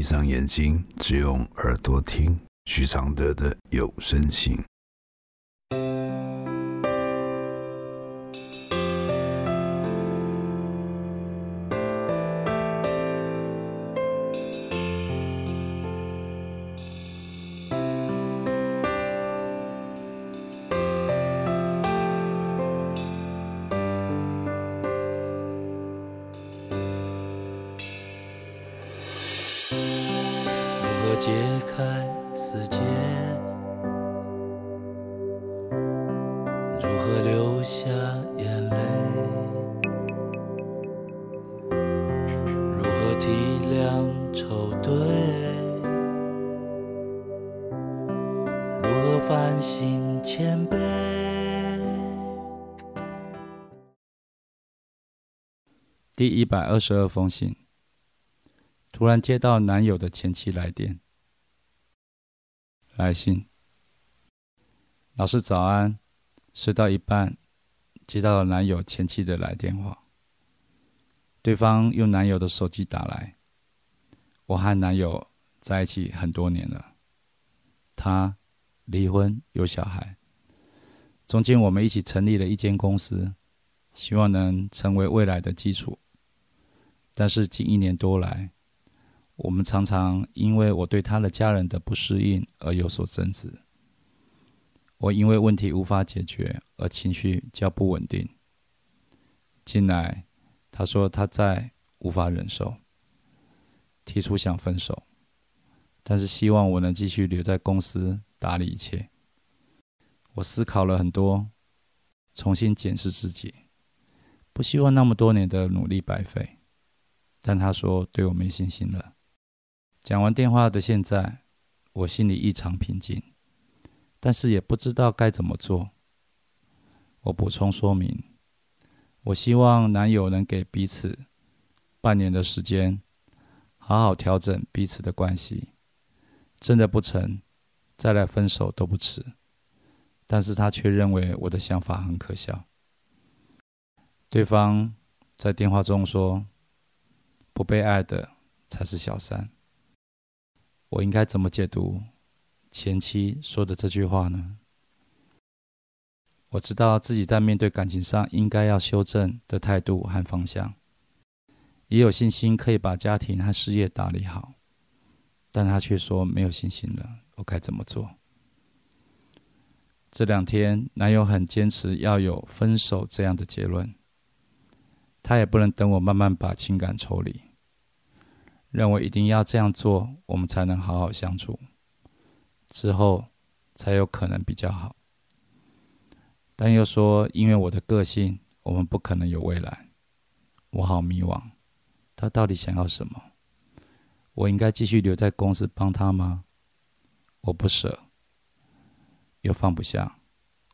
闭上眼睛，只用耳朵听徐常德的有声信。解开死结，如何流下眼泪？如何体谅愁对？如何反省谦卑？第一百二十二封信，突然接到男友的前妻来电。来信，老师早安。睡到一半，接到了男友前妻的来电话。对方用男友的手机打来。我和男友在一起很多年了，他离婚有小孩。中间我们一起成立了一间公司，希望能成为未来的基础。但是近一年多来，我们常常因为我对他的家人的不适应而有所争执。我因为问题无法解决而情绪较不稳定。近来，他说他再无法忍受，提出想分手，但是希望我能继续留在公司打理一切。我思考了很多，重新检视自己，不希望那么多年的努力白费。但他说对我没信心了。讲完电话的现在，我心里异常平静，但是也不知道该怎么做。我补充说明，我希望男友能给彼此半年的时间，好好调整彼此的关系。真的不成，再来分手都不迟。但是他却认为我的想法很可笑。对方在电话中说：“不被爱的才是小三。”我应该怎么解读前妻说的这句话呢？我知道自己在面对感情上应该要修正的态度和方向，也有信心可以把家庭和事业打理好，但他却说没有信心了。我该怎么做？这两天男友很坚持要有分手这样的结论，他也不能等我慢慢把情感抽离。认为一定要这样做，我们才能好好相处，之后才有可能比较好。但又说，因为我的个性，我们不可能有未来。我好迷惘，他到底想要什么？我应该继续留在公司帮他吗？我不舍，又放不下，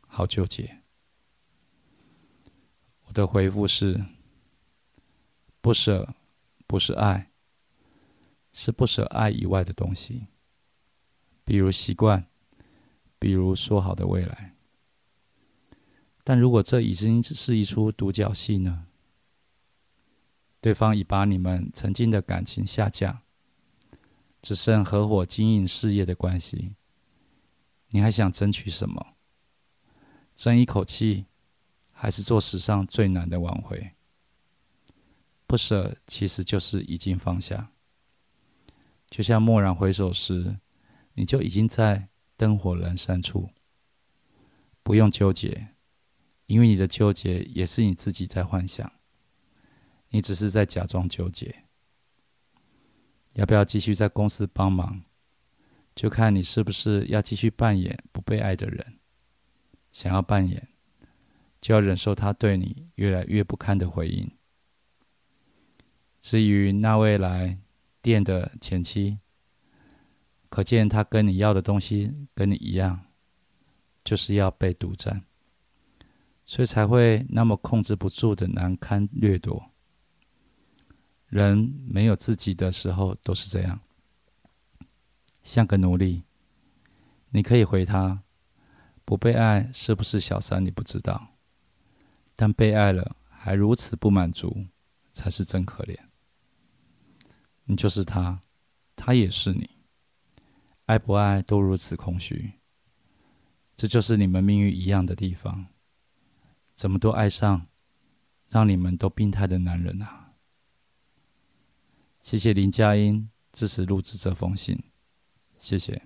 好纠结。我的回复是：不舍不是爱。是不舍爱以外的东西，比如习惯，比如说好的未来。但如果这已经是一出独角戏呢？对方已把你们曾经的感情下架，只剩合伙经营事业的关系，你还想争取什么？争一口气，还是做史上最难的挽回？不舍其实就是已经放下。就像蓦然回首时，你就已经在灯火阑珊处。不用纠结，因为你的纠结也是你自己在幻想。你只是在假装纠结。要不要继续在公司帮忙，就看你是不是要继续扮演不被爱的人。想要扮演，就要忍受他对你越来越不堪的回应。至于那未来。店的前妻，可见他跟你要的东西跟你一样，就是要被独占，所以才会那么控制不住的难堪掠夺。人没有自己的时候都是这样，像个奴隶。你可以回他，不被爱是不是小三？你不知道，但被爱了还如此不满足，才是真可怜。你就是他，他也是你，爱不爱都如此空虚。这就是你们命运一样的地方，怎么都爱上让你们都病态的男人啊！谢谢林佳音支持录制这封信，谢谢。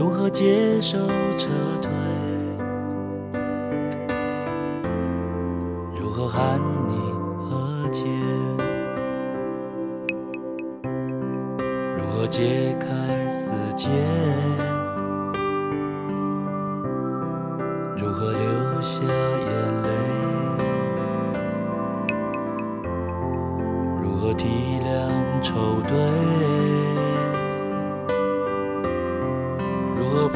如何接受撤退？如何喊你和解？如何解开死结？